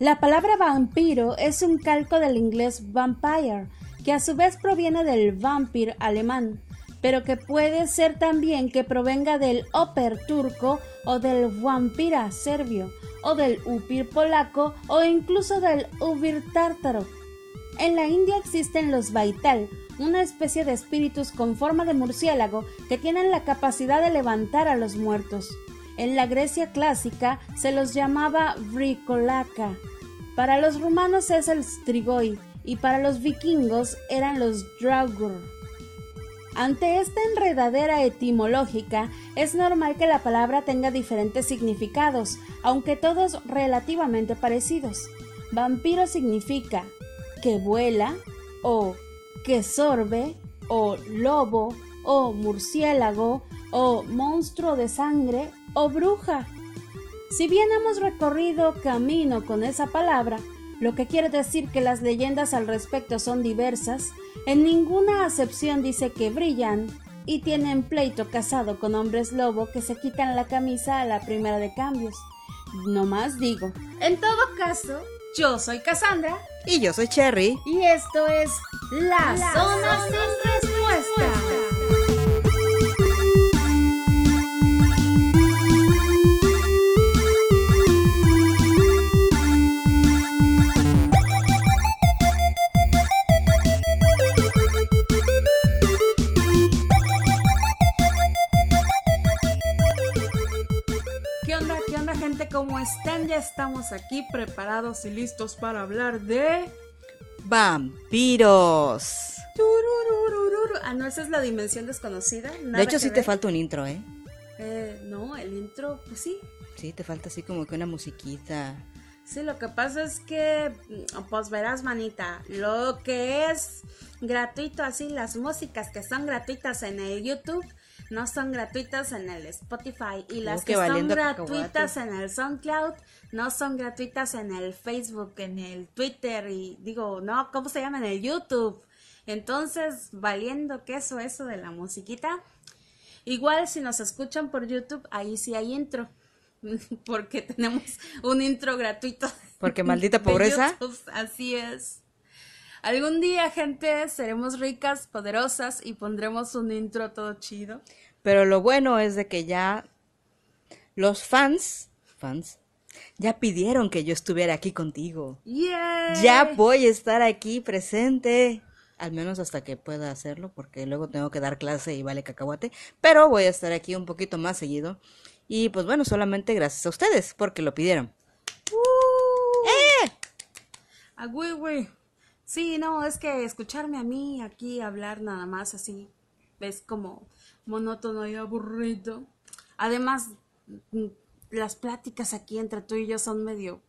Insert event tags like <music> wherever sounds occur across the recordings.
La palabra vampiro es un calco del inglés vampire, que a su vez proviene del vampir alemán, pero que puede ser también que provenga del oper turco o del vampira serbio, o del upir polaco o incluso del ubir tártaro. En la India existen los Vaital, una especie de espíritus con forma de murciélago que tienen la capacidad de levantar a los muertos. En la Grecia clásica se los llamaba Vricolaca. Para los romanos es el Strigoi y para los vikingos eran los Draugur. Ante esta enredadera etimológica, es normal que la palabra tenga diferentes significados, aunque todos relativamente parecidos. Vampiro significa que vuela, o que sorbe, o lobo, o murciélago, o monstruo de sangre, o bruja. Si bien hemos recorrido camino con esa palabra, lo que quiere decir que las leyendas al respecto son diversas, en ninguna acepción dice que brillan y tienen pleito casado con hombres lobo que se quitan la camisa a la primera de cambios. No más digo. En todo caso, yo soy Cassandra. Y yo soy Cherry. Y esto es La, Zona, Sin Respuesta. ¿cómo están? Ya estamos aquí preparados y listos para hablar de... Vampiros. Ah, no, esa es la dimensión desconocida. de hecho, sí te falta un intro, ¿eh? ¿eh? No, el intro, pues sí. Sí, te falta así como que una musiquita. Sí, lo que pasa es que, mm, pues verás, manita, lo que es gratuito, así las músicas que son gratuitas en el YouTube, no son gratuitas en el Spotify y las que, son gratuitas en el SoundCloud no son gratuitas en el Facebook, en el Twitter y digo, no, ¿cómo se llama? En el YouTube. Entonces, valiendo queso eso de la musiquita. Igual si nos escuchan por YouTube, ahí sí hay intro. <laughs> Porque tenemos un intro gratuito. Porque maldita pobreza. así es. Algún día, gente, seremos ricas, poderosas y pondremos un intro todo chido. Pero lo bueno es de que ya los fans, fans, ya pidieron que yo estuviera aquí contigo. Ya voy a estar aquí presente. Al menos hasta que pueda hacerlo, porque luego tengo que dar clase y vale cacahuate. Pero voy a estar aquí un poquito más seguido. Y pues bueno, solamente gracias a ustedes, porque lo pidieron. ¡Uh! ¡Eh! ¡A güey, Sí, no, es que escucharme a mí aquí hablar nada más así es como monótono y aburrido. Además, mm, las pláticas aquí entre tú y yo son medio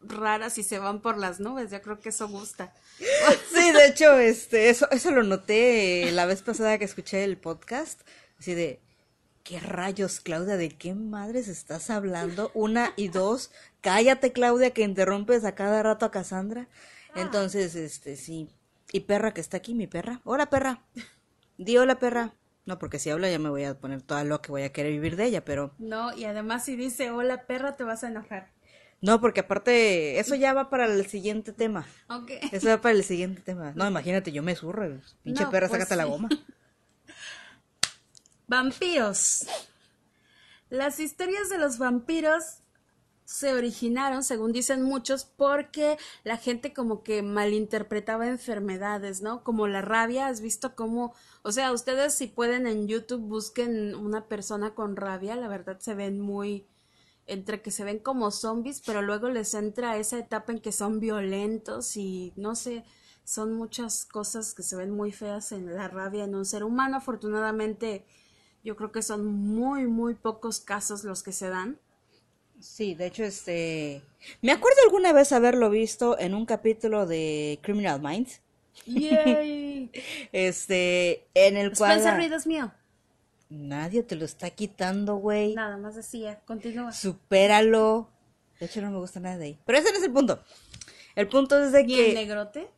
raras y se van por las nubes. Yo creo que eso gusta. <laughs> Sí, de hecho, este, eso, eso lo noté la vez pasada que escuché el podcast. Así de, ¿qué rayos, Claudia? ¿De qué madres estás hablando? Una y dos, cállate, Claudia, que interrumpes a cada rato a Cassandra. Ah. Entonces, este, sí. Y perra que está aquí, mi perra. Hola, perra. Di hola, perra. No, porque si habla ya me voy a poner toda lo que voy a querer vivir de ella, pero... No, y además si dice hola, perra, te vas a enojar. No, porque aparte, eso ya va para el siguiente tema. Ok. Eso va para el siguiente tema. No, imagínate, yo me zurro. Pinche perra, pues sácate la goma. <laughs> Vampiros. Las historias de los vampiros se originaron, según dicen muchos, porque la gente como que malinterpretaba enfermedades, ¿no? Como la rabia, has visto cómo, o sea, ustedes si pueden en YouTube busquen una persona con rabia, la verdad se ven muy entre que se ven como zombies, pero luego les entra esa etapa en que son violentos y no sé, son muchas cosas que se ven muy feas en la rabia en un ser humano. Afortunadamente, yo creo que son muy, muy pocos casos los que se dan Sí, de hecho, este. Me acuerdo alguna vez haberlo visto en un capítulo de Criminal Minds. Yay. <laughs> este, en el cual. Spencer Reed es mío. Nadie te lo está quitando, güey. Nada más decía, continúa. Supéralo. De hecho, no me gusta nada de ahí. Pero ese no es el punto. El punto es de ¿Y que. el negrote?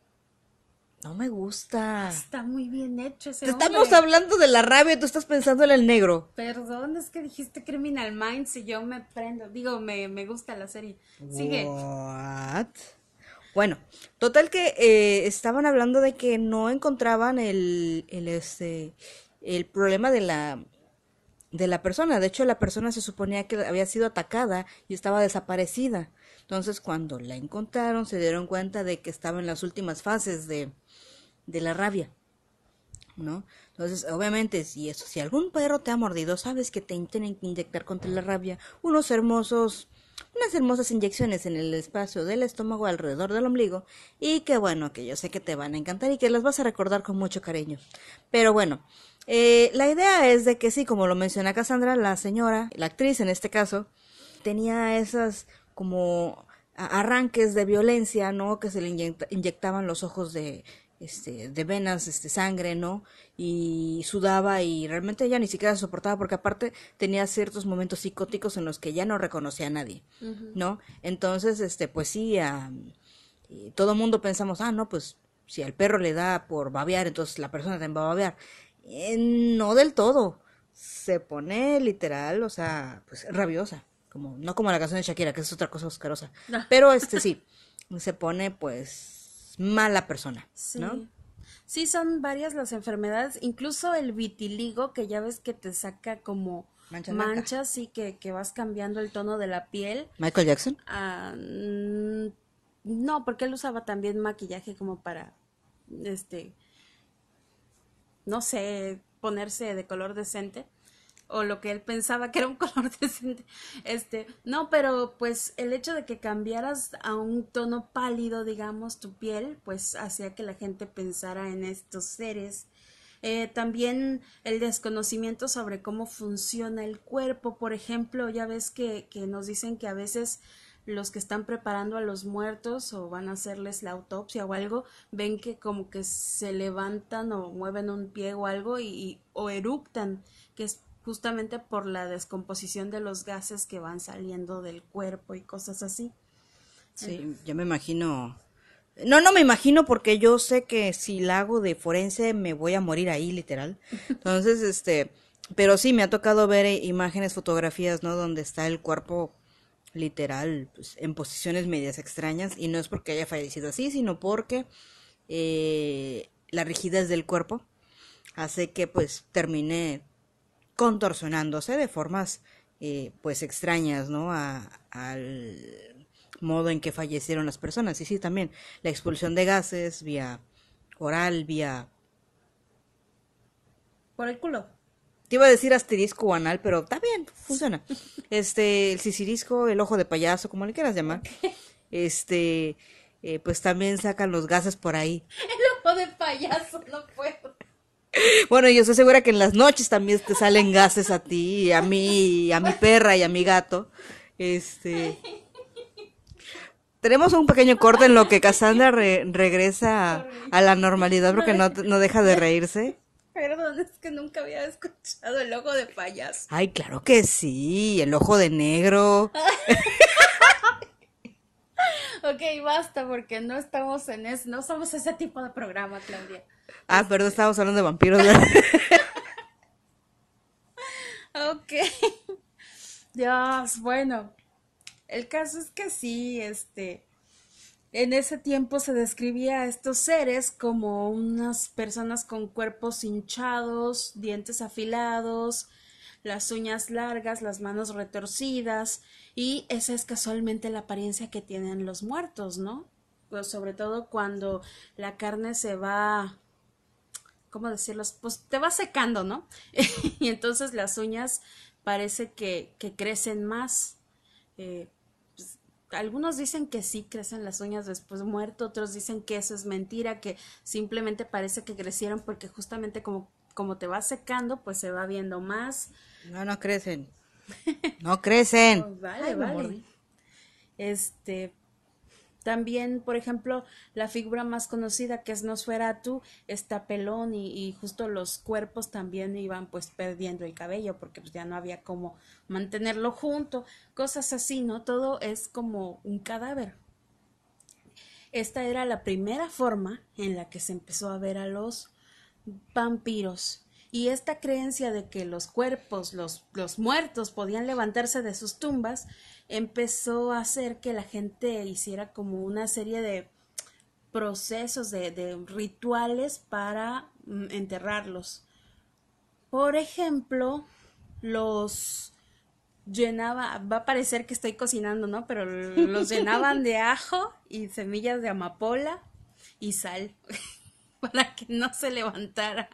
No me gusta. Está muy bien hecho ese Te hombre. estamos hablando de la rabia y tú estás pensando en el negro. Perdón, es que dijiste Criminal Minds y yo me prendo. Digo, me, me gusta la serie. Sigue. What? Bueno, total que eh, estaban hablando de que no encontraban el, el este el problema de la de la persona. De hecho, la persona se suponía que había sido atacada y estaba desaparecida. Entonces, cuando la encontraron, se dieron cuenta de que estaba en las últimas fases de, de la rabia. ¿No? Entonces, obviamente, si eso, si algún perro te ha mordido, sabes que te tienen que inyectar contra la rabia unos hermosos, unas hermosas inyecciones en el espacio del estómago alrededor del ombligo y que bueno, que yo sé que te van a encantar y que las vas a recordar con mucho cariño. Pero bueno, eh, la idea es de que sí, como lo menciona Cassandra, la señora, la actriz en este caso, tenía esas como arranques de violencia, ¿no? Que se le inyecta- inyectaban los ojos de, este, de venas, este, sangre, ¿no? Y sudaba y realmente ella ni siquiera se soportaba porque aparte tenía ciertos momentos psicóticos en los que ya no reconocía a nadie, ¿no? Entonces, este, pues sí, a- y todo mundo pensamos, ah, no, pues si al perro le da por babear, entonces la persona también va a babear. Eh, no del todo. Se pone literal, o sea, pues rabiosa. Como, no como la canción de Shakira, que es otra cosa asquerosa. Pero este sí, <laughs> se pone pues mala persona, Sí. ¿no? Sí, son varias las enfermedades, incluso el vitiligo, que ya ves que te saca como Manchas manchas y que, que vas cambiando el tono de la piel. Michael Jackson. Ah, mm, no, porque él usaba también maquillaje como para, este, no sé, ponerse de color decente o lo que él pensaba que era un <laughs> color decente. Este, no, pero pues el hecho de que cambiaras a un tono pálido, digamos, tu piel, pues hacía que la gente pensara en estos seres. Eh, también el desconocimiento sobre cómo funciona el cuerpo, por ejemplo, ya ves que, que nos dicen que a veces los que están preparando a los muertos o van a hacerles la autopsia o algo, ven que como que se levantan o mueven un pie o algo y, o eructan, que es justamente por la descomposición de los gases que van saliendo del cuerpo y cosas así. Sí, yo me imagino. No, no me imagino porque yo sé que si la hago de forense me voy a morir ahí, literal. <laughs> Entonces, este, pero sí me ha tocado ver eh, imágenes, fotografías, ¿no? Donde está el cuerpo literal, pues, en posiciones medias extrañas y no es porque haya fallecido así, sino porque eh, la rigidez del cuerpo hace que pues termine contorsionándose de formas eh, pues extrañas, ¿no? A- al modo en que fallecieron las personas. Y sí, también la expulsión de gases vía oral, vía... Por el culo. Te iba a decir asterisco o anal, pero está bien, funciona. <laughs> Este, el sisirisco, el ojo de payaso, como le quieras llamar. Este, eh, pues también sacan los gases por ahí. <laughs> El ojo de payaso, no puedo. Bueno, yo estoy segura que en las noches también te salen gases a ti, a mí, a mi perra y a mi gato. Este. Tenemos un pequeño corte en lo que Cassandra re- regresa a, la normalidad porque no, no deja de reírse. Perdón, es que nunca había escuchado el ojo de payaso. Ay, claro que sí, el ojo de negro. <laughs> Ok, basta, porque no estamos en eso, no somos ese tipo de programa, Claudia. Ah, perdón, estábamos hablando de vampiros. <laughs> Ok. Dios, bueno. El caso es que sí, este. En ese tiempo se describía a estos seres como unas personas con cuerpos hinchados, dientes afilados, las uñas largas, las manos retorcidas, y esa es casualmente la apariencia que tienen los muertos, ¿no? Pues sobre todo cuando la carne se va ¿cómo decirlo? Pues te va secando, ¿no? <laughs> y entonces las uñas parece que, que crecen más. Eh, pues, algunos dicen que sí crecen las uñas después de muerto, otros dicen que eso es mentira, que simplemente parece que crecieron porque justamente como, como te va secando, pues se va viendo más. No, no crecen. <laughs> No crecen. Pues vale, Ay, vale. Este, también, por ejemplo, la figura más conocida que es Nosferatu está pelón y, y justo los cuerpos también iban pues perdiendo el cabello porque pues ya no había como mantenerlo junto, cosas así, ¿no? Todo es como un cadáver. Esta era la primera forma en la que se empezó a ver a los vampiros. Y esta creencia de que los cuerpos, los, los muertos podían levantarse de sus tumbas, empezó a hacer que la gente hiciera como una serie de procesos, de, de rituales para mm, enterrarlos. Por ejemplo, los llenaba, va a parecer que estoy cocinando, ¿no? Pero los llenaban de ajo y semillas de amapola y sal <laughs> para que no se levantara.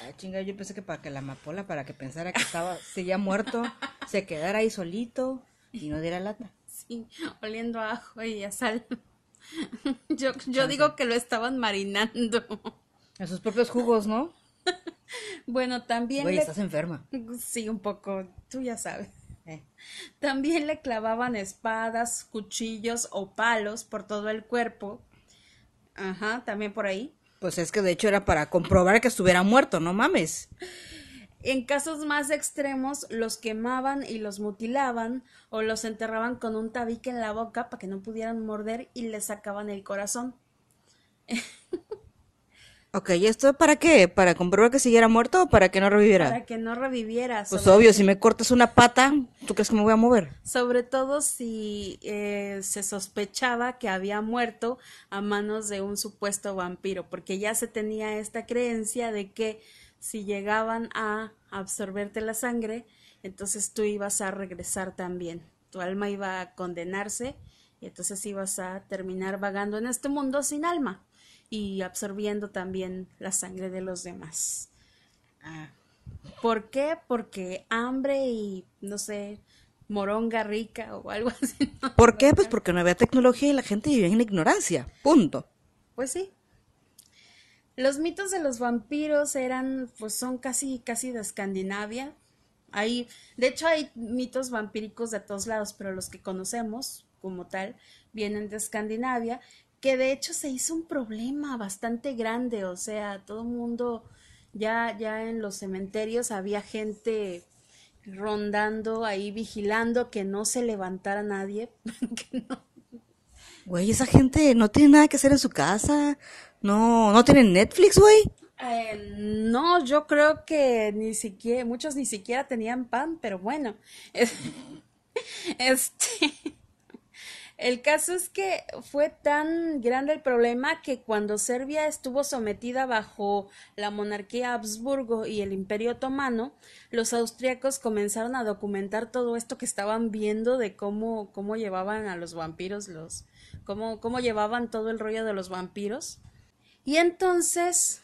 Ay, chinga, yo pensé que para que la amapola, para que pensara que estaba, seguía muerto, <laughs> se quedara ahí solito y no diera lata. Sí, oliendo a ajo y a sal. <laughs> Yo, yo digo que lo estaban marinando. En sus propios jugos, ¿no? <laughs> Bueno, también. Güey, le- estás enferma. Sí, un poco, tú ya sabes. Eh. También le clavaban espadas, cuchillos o palos por todo el cuerpo. Ajá, también por ahí. Pues es que de hecho era para comprobar que estuviera muerto, no mames. En casos más extremos, los quemaban y los mutilaban o los enterraban con un tabique en la boca para que no pudieran morder y les sacaban el corazón. <laughs> Ok, ¿y esto para qué? ¿Para comprobar que siguiera muerto o para que no reviviera? Para que no reviviera. Pues obvio, si me cortas una pata, ¿tú crees que me voy a mover? Sobre todo si eh, se sospechaba que había muerto a manos de un supuesto vampiro, porque ya se tenía esta creencia de que si llegaban a absorberte la sangre, entonces tú ibas a regresar también. Tu alma iba a condenarse y entonces ibas a terminar vagando en este mundo sin alma y absorbiendo también la sangre de los demás. Ah, ¿Por qué? Porque hambre y, no sé, moronga rica o algo así. <laughs> ¿no? ¿Por qué? Pues porque no había tecnología y la gente vivía en la ignorancia. Punto. Pues sí. Los mitos de los vampiros eran, pues son casi, casi de Escandinavia. Hay, de hecho, hay mitos vampíricos de todos lados, pero los que conocemos como tal vienen de Escandinavia, que de hecho se hizo un problema bastante grande, o sea, todo el mundo ya, ya en los cementerios había gente rondando ahí vigilando que no se levantara nadie, <laughs> que no Güey, esa gente no tiene nada que hacer en su casa. No, no tienen Netflix, güey. Eh, no, yo creo que ni siquiera, muchos ni siquiera tenían pan, pero bueno, es- <laughs> este, el caso es que fue tan grande el problema que cuando Serbia estuvo sometida bajo la monarquía Habsburgo y el Imperio Otomano, los austriacos comenzaron a documentar todo esto que estaban viendo de cómo, cómo llevaban a los vampiros, los, cómo, cómo llevaban todo el rollo de los vampiros. Y entonces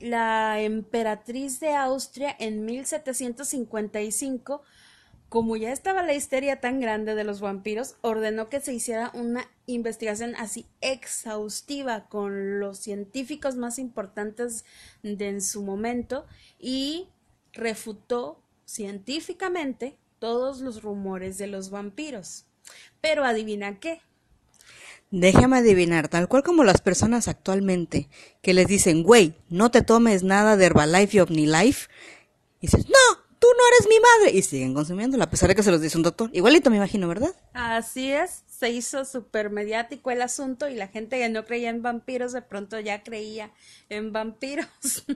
la emperatriz de Austria en 1755, como ya estaba la histeria tan grande de los vampiros, ordenó que se hiciera una investigación así exhaustiva con los científicos más importantes de en su momento y refutó científicamente todos los rumores de los vampiros. Pero adivina qué, Déjame adivinar, tal cual como las personas actualmente que les dicen, güey, no te tomes nada de Herbalife y OmniLife. Y dices, no, no eres mi madre. Y siguen consumiéndola, a pesar de que se los dice un doctor. Igualito me imagino, ¿verdad? Así es, se hizo súper mediático el asunto y la gente que no creía en vampiros de pronto ya creía en vampiros. <laughs>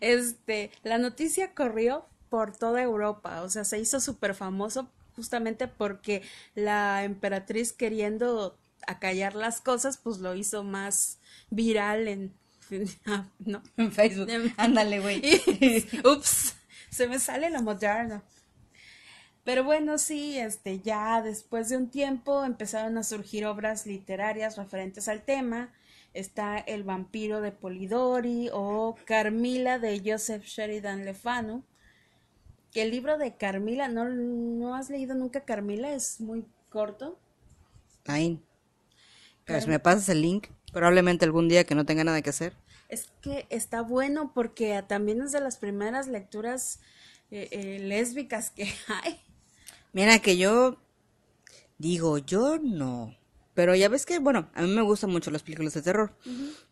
Este, la noticia corrió por toda Europa, o sea, se hizo súper famoso justamente porque la emperatriz queriendo acallar las cosas, pues lo hizo más viral en, <laughs> ¿no? En Facebook. Ándale, güey. <laughs> Ups, se me sale lo moderno. Pero bueno, sí, este, ya después de un tiempo empezaron a surgir obras literarias referentes al tema. Está El vampiro de Polidori o Carmila de Joseph Sheridan Le Fanu. Que el libro de Carmila, ¿no, ¿no has leído nunca Carmila? Es muy corto. Ay. Pero si me pasas el link, probablemente algún día que no tenga nada que hacer. Es que está bueno porque también es de las primeras lecturas eh, eh, lésbicas que <laughs> hay. Mira que yo digo, yo no. Pero ya ves que, bueno, a mí me gustan mucho las películas de terror.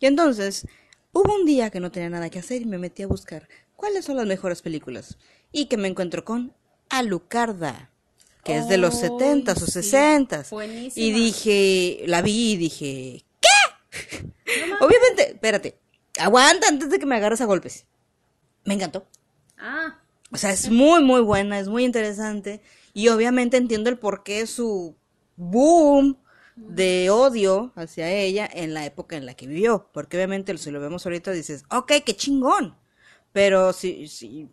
Y entonces, hubo un día que no tenía nada que hacer y me metí a buscar cuáles son las mejores películas. Y que me encuentro con Alucarda, que es de los Ay, 70s o sí, 60s. buenísima. Y dije, la vi y dije, ¿qué? <laughs> Obviamente, espérate. Aguanta antes de que me agarres a golpes. Me encantó. Ah, O sea, es muy, muy buena, es muy interesante. Y obviamente entiendo el porqué su boom de odio hacia ella en la época en la que vivió. Porque obviamente si lo vemos ahorita dices, ok, qué chingón. Pero si,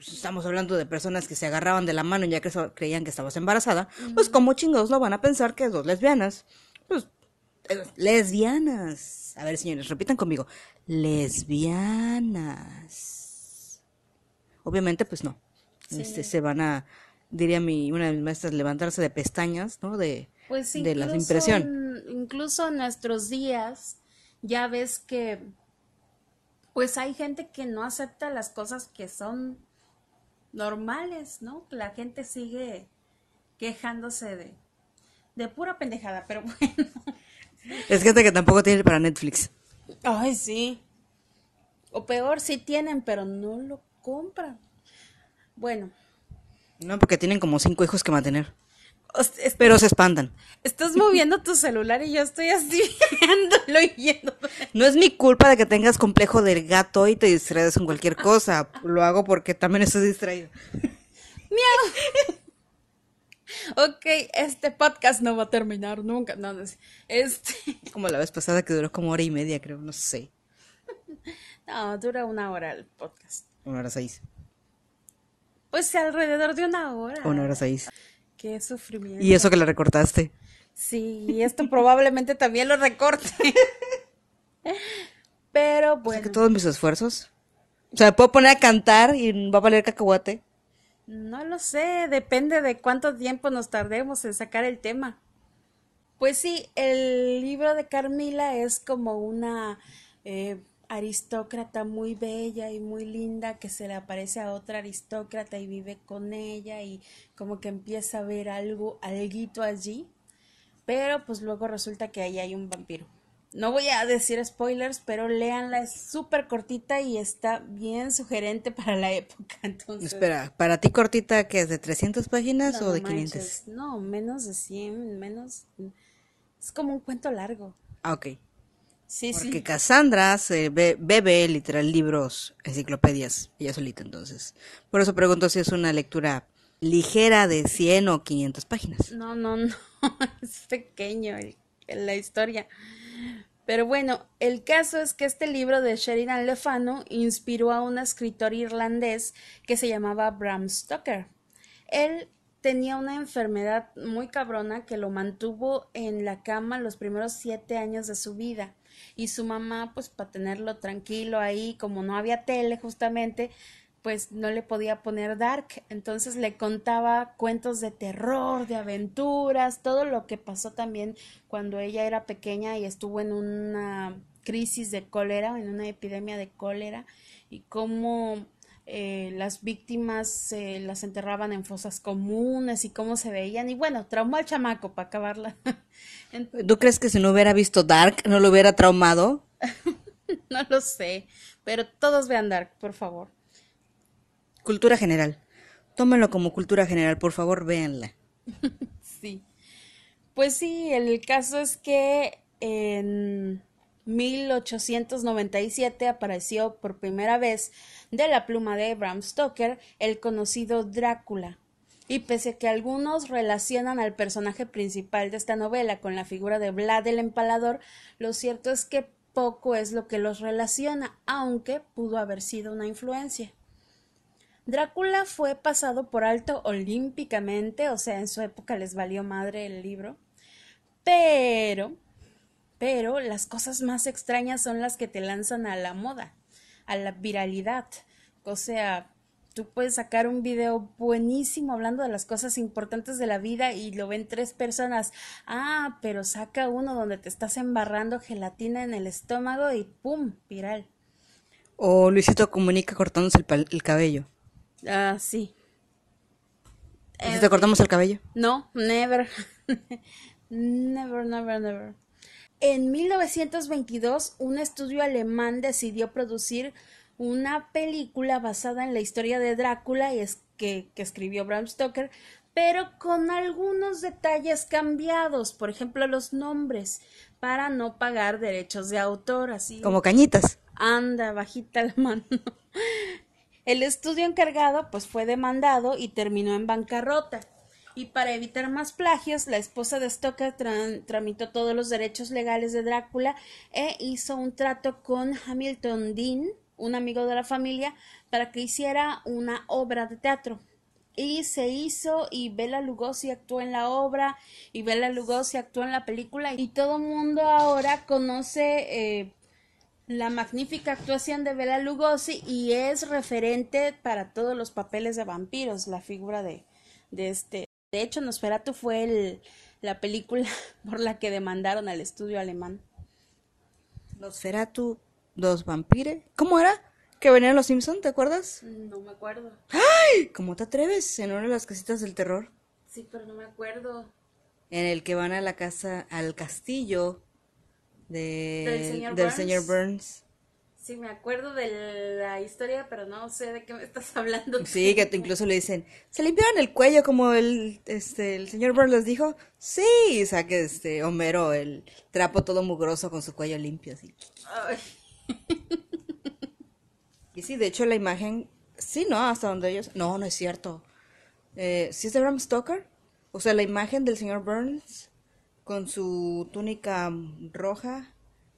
estamos hablando de personas que se agarraban de la mano ya que creían que estabas embarazada, pues como chingados lo van a pensar que dos lesbianas. Pues lesbianas. A ver, señores, repitan conmigo. Lesbianas. Obviamente, pues no. Este, se van a, diría mi, una de mis maestras, levantarse de pestañas, ¿no? De, pues de la impresión. incluso en nuestros días, ya ves que pues hay gente que no acepta las cosas que son normales, ¿no? La gente sigue quejándose de, de pura pendejada, pero <laughs> bueno. Es gente que tampoco tiene para Netflix. Ay, sí. O peor, sí tienen, pero no lo compran. Bueno, No, porque tienen como cinco hijos que mantener. Pero se espantan. estás moviendo tu celular y yo estoy así <laughs> viéndolo y viendo. No es mi culpa de que tengas complejo del gato y te distraes con cualquier cosa. Lo hago porque también estoy distraído. Ok, este podcast no va a terminar nunca. No, no sé. Este. <laughs> Como la vez pasada que duró como hora y media, creo. No sé. No, dura una hora el podcast. Una hora seis. Pues alrededor de una hora. Una hora seis. Qué sufrimiento. Y eso que la recortaste. Sí, y esto probablemente también lo recorte. Pero O sea, bueno, que todos mis esfuerzos. O sea, me puedo poner a cantar y va a valer cacahuate. No lo sé, depende de cuánto tiempo nos tardemos en sacar el tema. Pues sí, el libro de Carmila es como una eh, aristócrata muy bella y muy linda que se le aparece a otra aristócrata y vive con ella y como que empieza a ver algo, alguito allí, pero pues luego resulta que ahí hay un vampiro. No voy a decir spoilers, pero léanla, es súper cortita y está bien sugerente <laughs> para la época. Entonces, Espera, ¿para ti cortita que es de 300 páginas no o de manches, 500? No, menos de 100, menos. Es como un cuento largo. Ah, ok. Sí, Porque sí. Cassandra se be- bebe literal libros, enciclopedias, ella solita entonces. Por eso pregunto si es una lectura ligera de 100 o 500 páginas. No, no, no. <laughs> Es pequeño el- la historia. Pero bueno, el caso es que este libro de Sheridan Le Fanu inspiró a un escritor irlandés que se llamaba Bram Stoker. Él tenía una enfermedad muy cabrona que lo mantuvo en la cama los primeros siete años de su vida. Y su mamá, pues para tenerlo tranquilo ahí, como no había tele justamente, pues no le podía poner dark. Entonces le contaba cuentos de terror, de aventuras, todo lo que pasó también cuando ella era pequeña y estuvo en una crisis de cólera, en una epidemia de cólera, y cómo eh, las víctimas eh, las enterraban en fosas comunes y cómo se veían. Y bueno, traumó al chamaco para acabarla. <laughs> ¿Tú crees que si no hubiera visto Dark no lo hubiera traumado? <laughs> no lo sé, pero todos vean Dark, por favor. Cultura general. Tómenlo como cultura general, por favor, véanla. <laughs> Sí. Pues sí, el caso es que en 1897 apareció por primera vez de la pluma de Bram Stoker el conocido Drácula. Y pese a que algunos relacionan al personaje principal de esta novela con la figura de Vlad el Empalador, lo cierto es que poco es lo que los relaciona, aunque pudo haber sido una influencia. Drácula fue pasado por alto olímpicamente, o sea, en su época les valió madre el libro, pero, pero las cosas más extrañas son las que te lanzan a la moda, a la viralidad. O sea, tú puedes sacar un video buenísimo hablando de las cosas importantes de la vida y lo ven tres personas. Ah, pero saca uno donde te estás embarrando gelatina en el estómago y ¡pum! viral. O Luisito comunica cortándose el, el cabello. Ah, sí. ¿Y si te cortamos el cabello? No, never. <laughs> never, never, never. En 1922, un estudio alemán decidió producir una película basada en la historia de Drácula y es que, que escribió Bram Stoker, pero con algunos detalles cambiados, por ejemplo los nombres, para no pagar derechos de autor, así. Como cañitas. Anda, bajita la mano. El estudio encargado pues fue demandado y terminó en bancarrota. Y para evitar más plagios, la esposa de Stoker tramitó todos los derechos legales de Drácula e hizo un trato con Hamilton Dean, un amigo de la familia, para que hiciera una obra de teatro. Y se hizo y Bela Lugosi actuó en la obra y Bela Lugosi actuó en la película y todo el mundo ahora conoce eh, la magnífica actuación de Bela Lugosi y es referente para todos los papeles de vampiros, la figura de, de este. De hecho, Nosferatu fue el, la película <laughs> por la que demandaron al estudio alemán. Nosferatu, dos vampires. ¿Cómo era? Que venían los Simpson, ¿te acuerdas? No me acuerdo. ¡Ay! ¿Cómo te atreves? En una de las casitas del terror. Sí, pero no me acuerdo. En el que van a la casa, al castillo del, señor, Burns. Sí, me acuerdo de la historia, pero no sé de qué me estás <laughs> hablando. Sí, que incluso le dicen, ¿se limpiaron el cuello como el, este, el señor Burns les dijo? Sí, o sea que este Homero, el trapo todo mugroso con su cuello limpio, así. <laughs> y sí, de hecho la imagen, sí, ¿no? Hasta donde ellos... No, no es cierto. Eh, ¿Sí es de Bram Stoker? O sea, la imagen del señor Burns con su túnica roja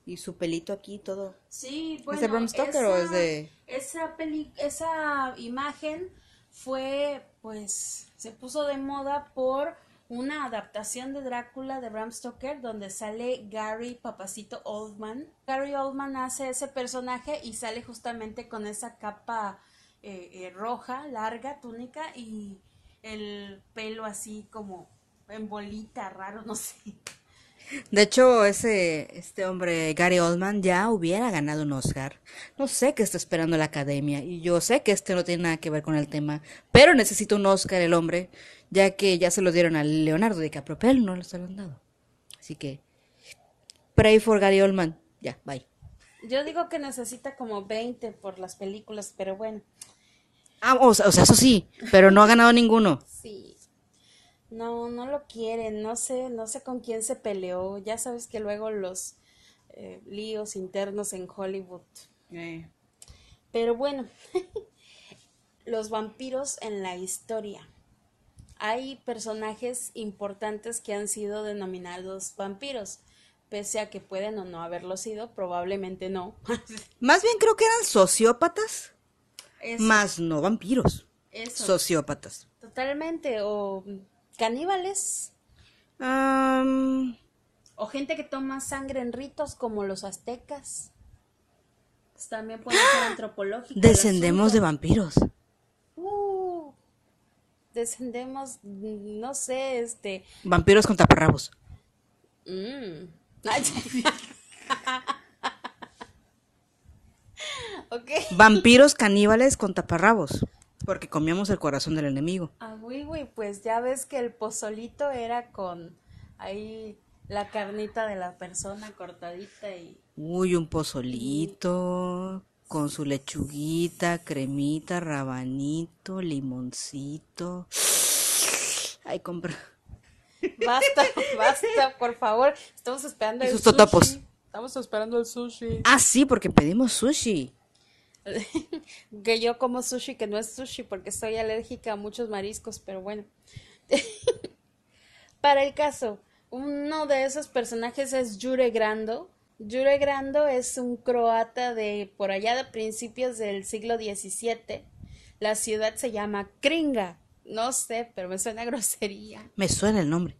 y su pelito aquí todo. Sí, bueno, ¿Es de Bram Stoker esa, o es de...? Esa, peli esa imagen fue, pues, se puso de moda por una adaptación de Drácula de Bram Stoker donde sale Gary Papacito Oldman. Gary Oldman hace ese personaje y sale justamente con esa capa eh, eh, roja, larga, túnica y el pelo así como en bolita, raro, no sé. De hecho, ese este hombre Gary Oldman ya hubiera ganado un Oscar. No sé qué está esperando la academia y yo sé que este no tiene nada que ver con el tema, pero necesita un Oscar el hombre, ya que ya se lo dieron a Leonardo DiCaprio, pero él no lo se lo han dado. Así que pray for Gary Oldman. Ya, bye. Yo digo que necesita como 20 por las películas, pero bueno. Ah, o sea, eso sí, pero no ha ganado ninguno. Sí. No, no lo quieren, no sé, no sé con quién se peleó. Ya sabes que luego los eh, líos internos en Hollywood. Eh. Pero bueno, <laughs> los vampiros en la historia. Hay personajes importantes que han sido denominados vampiros, pese a que pueden o no haberlo sido, probablemente no. <laughs> Más bien creo que eran sociópatas, más no vampiros. Sociópatas. Totalmente, o caníbales. O gente que toma sangre en ritos como los aztecas. Pues también puede ser ¡Ah! antropológico. Descendemos de vampiros. Uh, descendemos, no sé, este. Vampiros con taparrabos. Mm. <laughs> Vampiros caníbales con taparrabos. Porque comíamos el corazón del enemigo. Ah, güey, güey, pues ya ves que el pozolito era con ahí la carnita de la persona cortadita y... Uy, un pozolito con su lechuguita, cremita, rabanito, limoncito. <sighs> Ay, compra. Basta, <laughs> basta, por favor. Estamos esperando el sus totopos. Estamos esperando el sushi. Ah, sí, porque pedimos sushi. Que yo como sushi, que no es sushi porque soy alérgica a muchos mariscos, pero bueno. <laughs> Para el caso, uno de esos personajes es Jure Grando. Jure Grando es un croata de por allá de principios del siglo XVII. La ciudad se llama Kringa. No sé, pero me suena grosería. Me suena el nombre.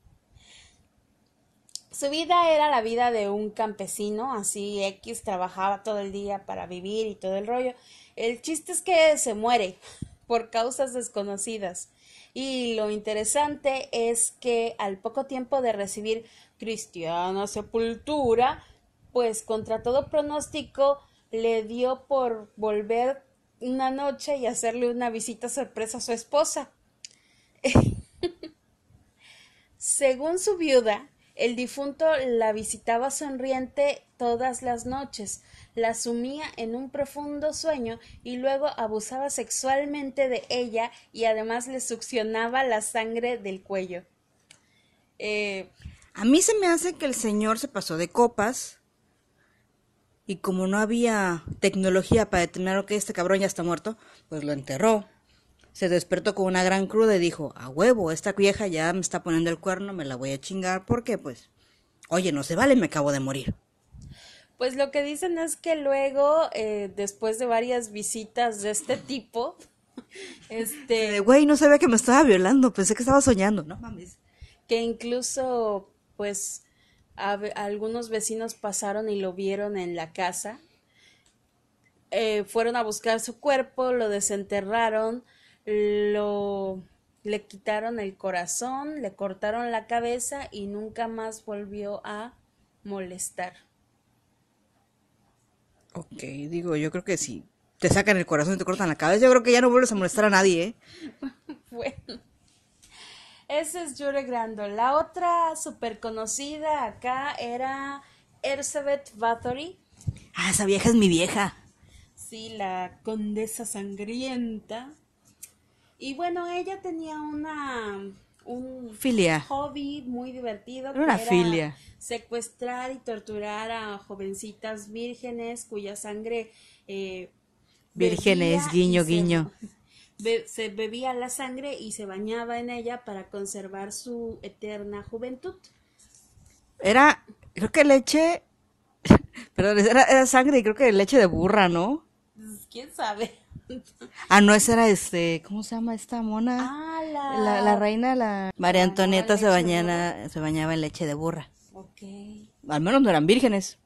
Su vida era la vida de un campesino, así X trabajaba todo el día para vivir y todo el rollo. El chiste es que se muere por causas desconocidas. Y lo interesante es que al poco tiempo de recibir cristiana sepultura, pues contra todo pronóstico le dio por volver una noche y hacerle una visita sorpresa a su esposa. <laughs> Según su viuda, El difunto la visitaba sonriente todas las noches, la sumía en un profundo sueño y luego abusaba sexualmente de ella y además le succionaba la sangre del cuello. Eh, A mí se me hace que el señor se pasó de copas y como no había tecnología para determinar que este cabrón ya está muerto, pues lo enterró. Se despertó con una gran cruda y dijo, a huevo, esta vieja ya me está poniendo el cuerno, me la voy a chingar porque pues, oye, no se vale, me acabo de morir. Pues lo que dicen es que luego, eh, después de varias visitas de este tipo, <laughs> este, Güey, no sabía que me estaba violando, pensé que estaba soñando, no mames. que incluso, pues, a algunos vecinos pasaron y lo vieron en la casa. Eh, fueron a buscar su cuerpo, lo desenterraron, lo le quitaron el corazón, le cortaron la cabeza y nunca más volvió a molestar. Ok, digo, yo creo que si te sacan el corazón y te cortan la cabeza, yo creo que ya no vuelves a molestar a nadie, ¿eh? <laughs> Bueno, ese es Jure Grando. La otra súper conocida acá era Elizabeth Bathory. Ah, esa vieja es mi vieja. Sí, la condesa sangrienta. Y bueno, ella tenía una un Filia. hobby muy divertido Era una que filia. secuestrar y torturar a jovencitas vírgenes cuya sangre eh, Vírgenes, guiño, se- guiño. <laughs> be- se bebía la sangre y se bañaba en ella para conservar su eterna juventud. Era, creo que leche, <laughs> perdón, era, era sangre y creo que leche de burra, ¿no? Pues, ¿Quién sabe? Ah, no, esa era este, ¿cómo se llama esta mona? Ah, la... La, la reina, la María Bañaba Antonieta se se bañaba en leche de burra. Ok. Al menos no eran vírgenes.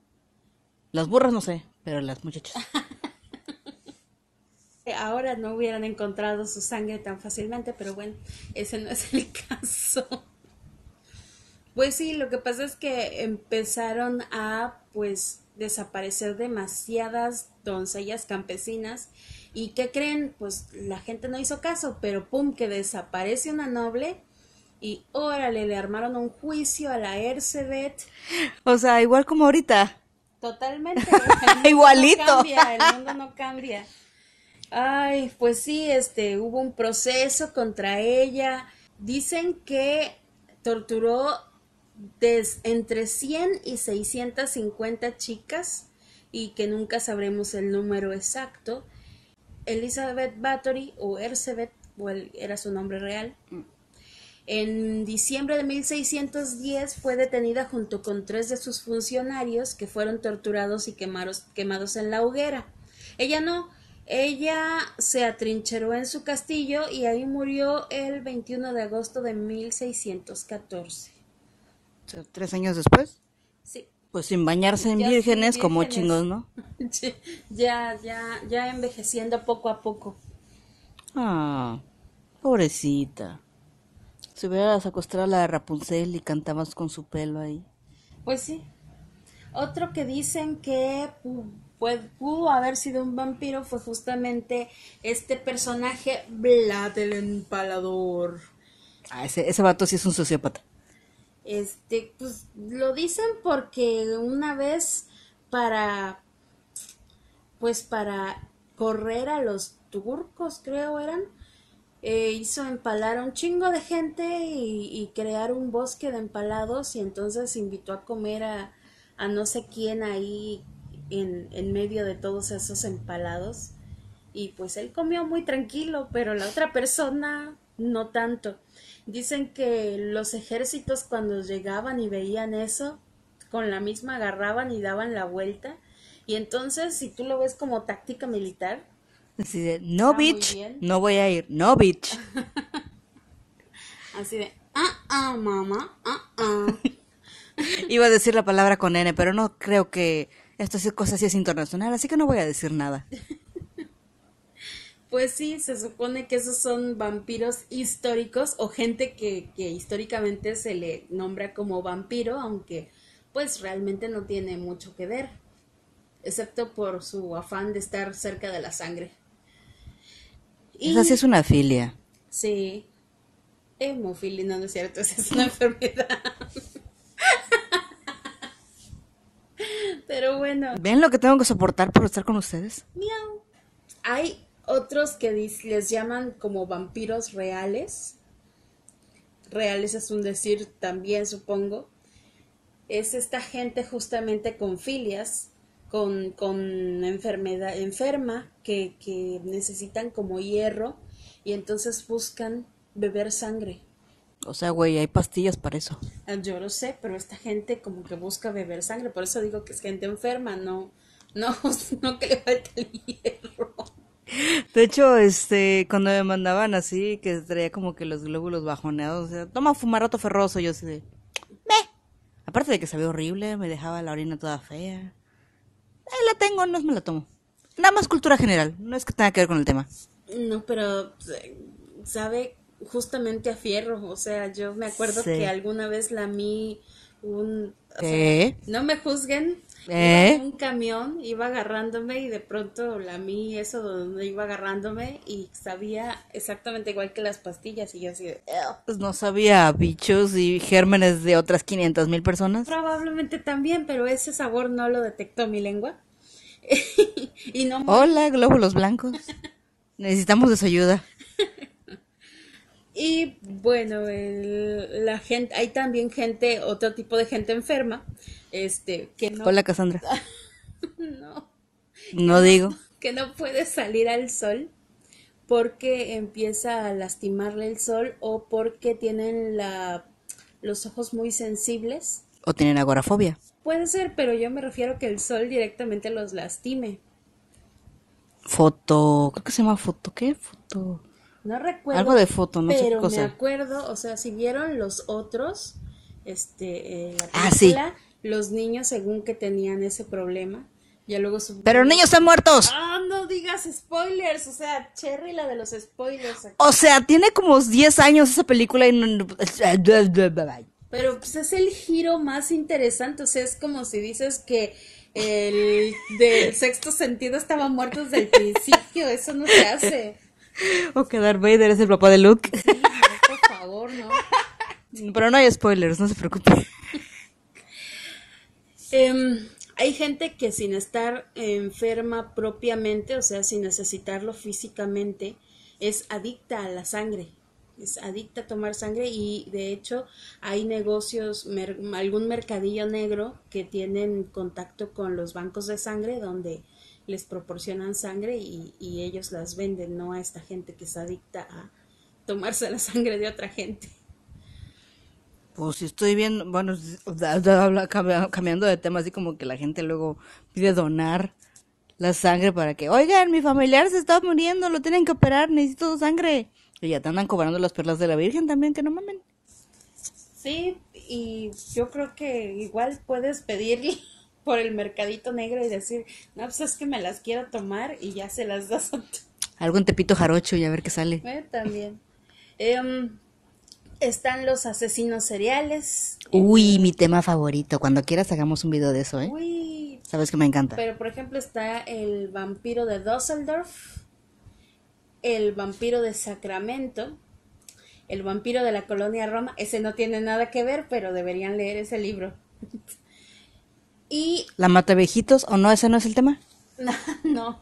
Las burras no sé, pero las muchachas. <laughs> Ahora no hubieran encontrado su sangre tan fácilmente, pero bueno, ese no es el <laughs> caso. Pues sí, lo que pasa es que empezaron a pues desaparecer demasiadas doncellas campesinas y ¿qué creen? Pues la gente no hizo caso, pero pum, que desaparece una noble y órale, le armaron un juicio a la Ercebet. O sea, igual como ahorita. Totalmente. <laughs> Igualito. No cambia, el mundo no cambia. Ay, pues sí, este, hubo un proceso contra ella. Dicen que torturó entre 100 y 650 chicas y que nunca sabremos el número exacto. Elizabeth Bathory o Ercebet, o el- era su nombre real, en diciembre de 1610 fue detenida junto con tres de sus funcionarios que fueron torturados y quemaros- quemados en la hoguera. Ella no, ella se atrincheró en su castillo y ahí murió el 21 de agosto de 1614. Sea, tres años después. Sí, Pues sin bañarse en vírgenes, como chingos, ¿no? <laughs> ya, ya, ya envejeciendo poco a poco. Ah, pobrecita. Si hubieras acostado a la de Rapunzel y cantabas con su pelo ahí. Pues sí. Otro que dicen que pu- pue- pudo haber sido un vampiro fue justamente este personaje Vlad el Empalador. Ah, ese, ese vato sí es un sociópata. Este, pues lo dicen porque una vez para, pues para correr a los turcos, creo eran, eh, hizo empalar a un chingo de gente y, y crear un bosque de empalados y entonces invitó a comer a, a no sé quién ahí en, en medio de todos esos empalados y pues él comió muy tranquilo, pero la otra persona no tanto. Dicen que los ejércitos cuando llegaban y veían eso, con la misma agarraban y daban la vuelta. Y entonces, si tú lo ves como táctica militar, Así de, no bitch, no voy a ir, no bitch. <laughs> así de, ah, ah, mamá, ah, ah. <laughs> Iba a decir la palabra con N, pero no creo que esta sí- cosa sí es internacional, así que no voy a decir nada. <laughs> Pues sí, se supone que esos son vampiros históricos o gente que, que históricamente se le nombra como vampiro, aunque pues realmente no tiene mucho que ver, excepto por su afán de estar cerca de la sangre. Y Esa sí es una filia. sí, hemofilia, no, no es cierto, esa es una enfermedad. <laughs> Pero bueno. ¿Ven lo que tengo que soportar por estar con ustedes? Miau. Hay otros que les llaman como vampiros reales. Reales es un decir también, supongo. Es esta gente justamente con filias, con, con enfermedad enferma, que, que necesitan como hierro y entonces buscan beber sangre. O sea, güey, hay pastillas para eso. Ah, Yo lo sé, pero esta gente como que busca beber sangre, por eso digo que es gente enferma, no, no, <laughs> no que le falta el hierro. <laughs> De hecho, este, cuando me mandaban así, que traía como que los glóbulos bajoneados, o sea, toma fumarato ferroso, yo así de, meh. Aparte de que sabía horrible, me dejaba la orina toda fea. Ahí la tengo, no me la tomo. Nada más cultura general, no es que tenga que ver con el tema. No, pero eh, sabe justamente a fierro, o sea, yo me acuerdo Sí. que alguna vez lamí un... o no me juzguen. ¿Eh? iba un camión, iba agarrándome y de pronto lamí eso donde iba agarrándome y sabía exactamente igual que las pastillas y yo así de... Pues no sabía bichos y gérmenes de otras 500 mil personas. Probablemente también, pero ese sabor no lo detectó mi lengua. <laughs> y no Hola, glóbulos blancos. <laughs> Necesitamos de su ayuda. <laughs> Y bueno, el- la gente, hay también gente, otro tipo de gente enferma, este, que no, Hola, Cassandra. <laughs> no, No digo. <laughs> que no puede salir al sol porque empieza a lastimarle el sol o porque tienen la, los ojos muy sensibles. O tienen agorafobia. Puede ser, pero yo me refiero que el sol directamente los lastime. Foto. Creo que se llama foto. ¿Qué? Foto. No recuerdo. Algo de foto, no sé qué pero cosa. me acuerdo, o sea, si vieron los otros, este, eh, la Ah, sí. película, los niños según que tenían ese problema, ya luego su... Pero niños están muertos. Ah, no digas spoilers, o sea, Cherry la de los spoilers. O sea, tiene como 10 años esa película y no... Pero pues es el giro más interesante, o sea, es como si dices que el del sexto sentido estaba muerto desde el principio, eso no se hace. <laughs> O que Darth Vader es el papá de Luke. Sí, por favor, no. <laughs> Pero no hay spoilers, no se preocupe. Em, hay gente que sin estar enferma propiamente, o sea, sin necesitarlo físicamente, es adicta a la sangre. Es adicta a tomar sangre y de hecho hay negocios, mer- algún mercadillo negro que tienen contacto con los bancos de sangre donde les proporcionan sangre y, y ellos las venden, no a esta gente que es adicta a tomarse la sangre de otra gente. Pues si estoy viendo, bueno, cambiando de tema, así como que la gente luego pide donar la sangre para que, oigan, mi familiar se está muriendo, lo tienen que operar, necesito sangre. Y ya te andan cobrando las perlas de la Virgen también, que no mamen. Sí, y yo creo que igual puedes pedir por el mercadito negro y decir, no, pues es que me las quiero tomar y ya se las <laughs> das a en Tepito Jarocho y a ver qué sale. <laughs> Eh, también. Em, están los asesinos seriales. Uy, mi tema favorito. Cuando quieras hagamos un video de eso, ¿eh? Uy, Sabes que me encanta. pero por ejemplo está el vampiro de Dusseldorf, el vampiro de Sacramento, el vampiro de la colonia Roma. Ese no tiene nada que ver, pero deberían leer ese libro. <laughs> y ¿La mata viejitos o no? ¿Ese no es el tema? <laughs> No,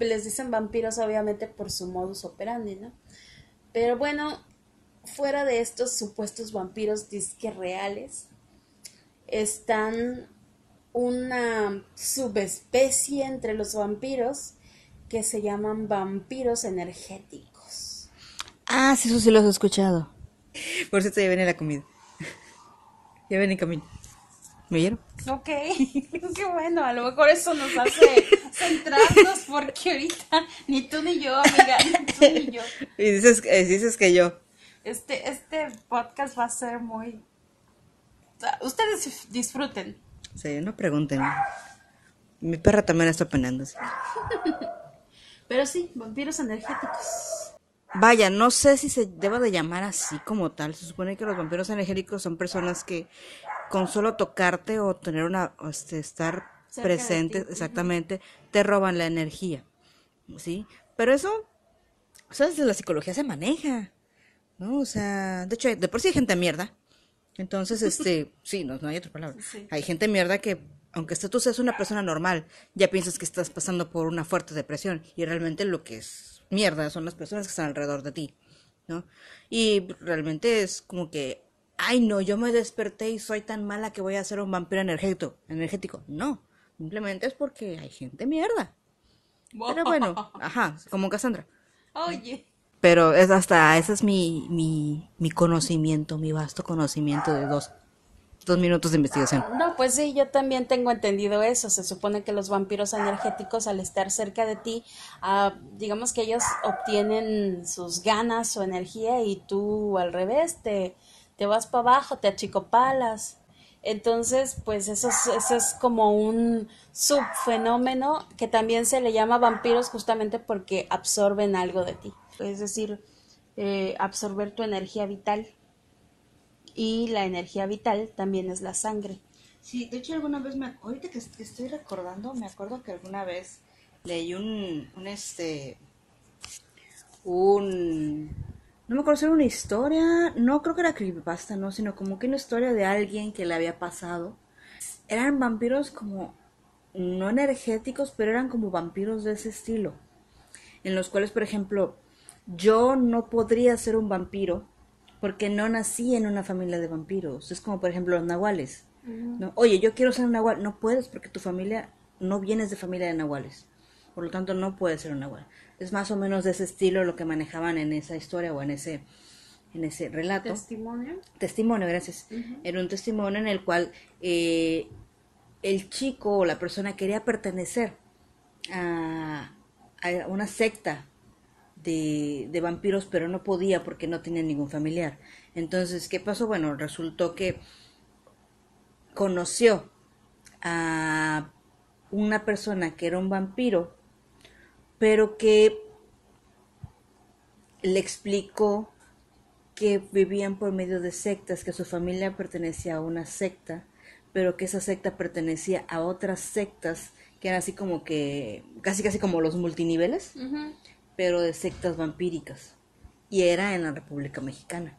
les dicen vampiros obviamente por su modus operandi, ¿no? Pero bueno, fuera de estos supuestos vampiros disque reales, están una subespecie entre los vampiros que se llaman vampiros energéticos. Ah, sí, eso sí los he escuchado. Por cierto, ya viene la comida. <laughs> Ya viene en camino. ¿Me oyeron? Ok, <laughs> qué bueno, a lo mejor eso nos hace centrarnos porque ahorita ni tú ni yo, amiga, ni tú ni yo. <laughs> Y dices, eh, dices que yo. Este, este podcast va a ser muy... Ustedes disfruten. Sí, no pregunten. Mi perra también está penando. <laughs> Pero sí, vampiros energéticos. Vaya, no sé si se deba de llamar así como tal. Se supone que los vampiros energéticos son personas que con solo tocarte o tener una, o este, estar Cerca ti, exactamente, te roban la energía. ¿Sí? Pero eso, o sea, desde la psicología se maneja. ¿No? O sea, de hecho, de por sí hay gente mierda. Entonces, este, <laughs> sí, no, no hay otra palabra. Sí. Hay gente mierda que aunque tú seas una persona normal, ya piensas que estás pasando por una fuerte depresión y realmente lo que es mierda son las personas que están alrededor de ti, ¿no? Y realmente es como que, ay no, yo me desperté y soy tan mala que voy a ser un vampiro energético. energético. No, simplemente es porque hay gente mierda. Pero bueno, <laughs> ajá, como Cassandra. Oye. Pero es hasta, ese es mi, mi, mi conocimiento, mi vasto conocimiento de dos dos minutos de investigación. No, pues sí, yo también tengo entendido eso. Se supone que los vampiros energéticos, al estar cerca de ti, ah, digamos que ellos obtienen sus ganas, su energía, y tú al revés, te, te vas para abajo, te achicopalas. Entonces, pues eso es, eso es como un subfenómeno que también se le llama vampiros justamente porque absorben algo de ti. Es decir, eh, absorber tu energía vital y la energía vital también es la sangre. Sí, de hecho alguna vez, me, ahorita que, estoy recordando, me acuerdo que alguna vez leí un, un este, un, no me acuerdo si era una historia, no creo que era creepypasta, no, sino como que una historia de alguien que le había pasado. Eran vampiros como, no energéticos, pero eran como vampiros de ese estilo. En los cuales, por ejemplo, yo no podría ser un vampiro porque no nací en una familia de vampiros. Es como, por ejemplo, los nahuales. ¿no? Oye, yo quiero ser un nahual. No puedes porque tu familia no vienes de familia de nahuales. Por lo tanto, no puedes ser un nahual. Es más o menos de ese estilo lo que manejaban en esa historia o en ese, en ese relato. ¿Testimonio? Testimonio, gracias. Era un testimonio en el cual eh, el chico o la persona quería pertenecer a, a una secta de, vampiros, pero no podía porque no tenía ningún familiar. Entonces, ¿qué pasó? Bueno, resultó que conoció a una persona que era un vampiro, pero que le explicó que vivían por medio de sectas, que su familia pertenecía a una secta, pero que esa secta pertenecía a otras sectas que eran así como que, casi casi como los multiniveles pero de sectas vampíricas. Y era en la República Mexicana.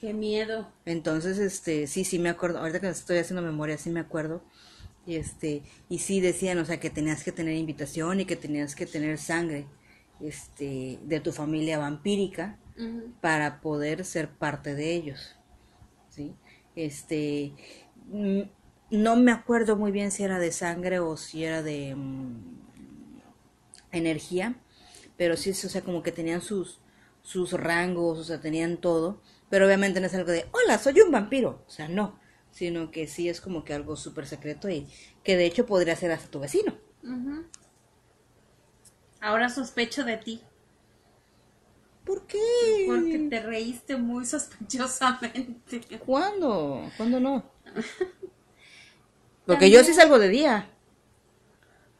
Qué miedo. Entonces, este, sí, sí me acuerdo, ahorita que estoy haciendo memoria, sí me acuerdo. Y este, y sí decían, o sea, que tenías que tener invitación y que tenías que tener sangre, este, de tu familia vampírica para poder ser parte de ellos. ¿Sí? Este, mm, no me acuerdo muy bien si era de sangre o si era de mm, energía, pero sí, o sea, como que tenían sus, sus rangos, o sea, tenían todo, pero obviamente no es algo de, hola, soy un vampiro, o sea, no, sino que sí es como que algo súper secreto y que de hecho podría ser hasta tu vecino. Ahora sospecho de ti. ¿Por qué? Porque te reíste muy sospechosamente. ¿Cuándo? ¿Cuándo no? <laughs> Porque yo sí salgo de día.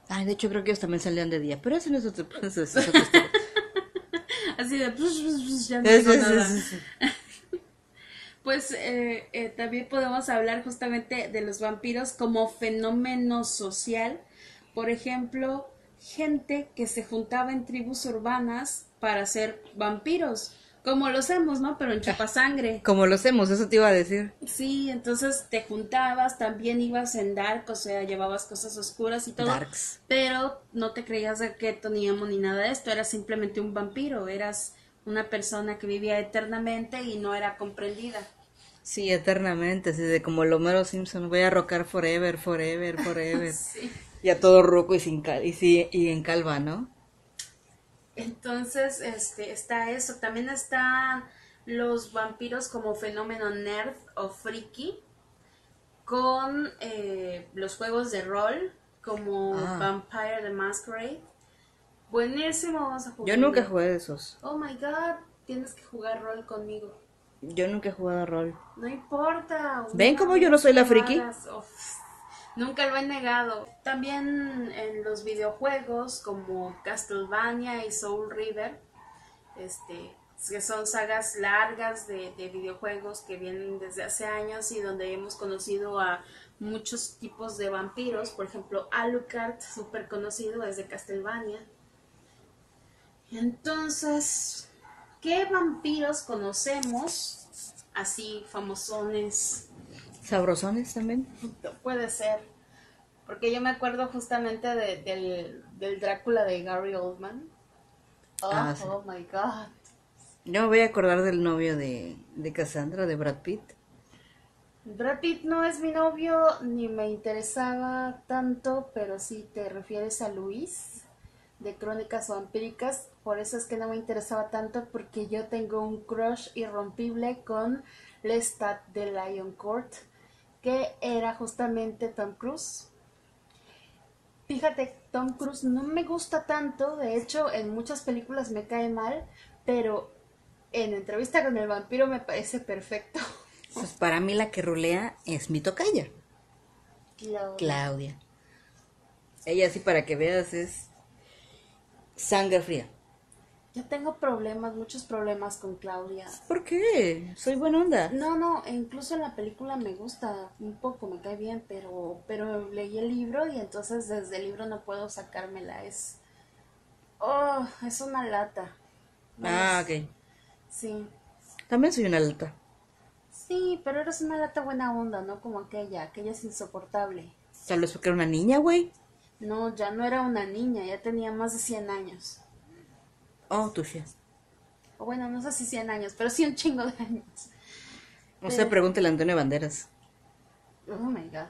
Ay, de hecho creo que ellos también salían de día, pero eso no es otro, <laughs> eso es otro <laughs> Así de... Pues, pues, pues, ya no digo nada. Pues eh, eh, también podemos hablar justamente de los vampiros como fenómeno social. Por ejemplo, gente que se juntaba en tribus urbanas para ser vampiros. Como lo hacemos, ¿no? Pero en chupasangre. Como lo hacemos, eso te iba a decir. Sí, entonces te juntabas, también ibas en dark, o sea, llevabas cosas oscuras y todo. Darks. Pero no te creías de que teníamos ni nada de esto, eras simplemente un vampiro, eras una persona que vivía eternamente y no era comprendida. Sí, eternamente, así de como el Homero Simpson, voy a rocar forever, forever, <laughs> forever. sí. Y a todo roco y, sin cal y, y en calva, ¿no? Entonces, este, está eso. También están los vampiros como fenómeno nerd o freaky, con eh, los juegos de rol, como ah. Vampire the Masquerade. Buenísimo, vamos a jugar. Yo nunca jugué de esos. Oh my god, tienes que jugar rol conmigo. Yo nunca he jugado rol. No importa. ¿Ven cómo yo no soy la friki? Nunca lo he negado. También en los videojuegos como Castlevania y Soul River, este, que son sagas largas de, videojuegos que vienen desde hace años y donde hemos conocido a muchos tipos de vampiros. Por ejemplo, Alucard, súper conocido, es de Castlevania. Entonces, ¿qué vampiros conocemos? Así, famosones ¿Sabrosones también? Puede ser. Porque yo me acuerdo justamente de- del, del Drácula de Gary Oldman. Oh, Ah, sí. oh my god. Yo me voy a acordar del novio de, de Cassandra, de Brad Pitt. Brad Pitt no es mi novio ni me interesaba tanto, pero si te refieres a Luis de Crónicas Vampíricas, por eso es que no me interesaba tanto porque yo tengo un crush irrompible con Lestat de Lion Court, que era justamente Tom Cruise. Fíjate, Tom Cruise no me gusta tanto, de hecho en muchas películas me cae mal, pero en entrevista con el vampiro me parece perfecto. Pues para mí la que rulea es mi tocaya, Claro. Claudia. Ella sí, para que veas, es sangre fría. Yo tengo problemas, muchos problemas con Claudia. ¿Por qué? Soy buena onda. No, no, e incluso en la película me gusta un poco, me cae bien, pero, pero leí el libro y entonces desde el libro no puedo sacármela. Es, oh, es una lata. No Ah, ok. Sí, También soy una alta. sí, pero eres una lata buena onda, no como aquella, aquella es insoportable. Tal vez porque era una niña, güey. No, ya no era una niña, ya tenía más de 100 años. Oh, tuya. O bueno, no sé si 100 años, pero sí un chingo de años. O sea, pregúntale a Antonio Banderas. Oh my god.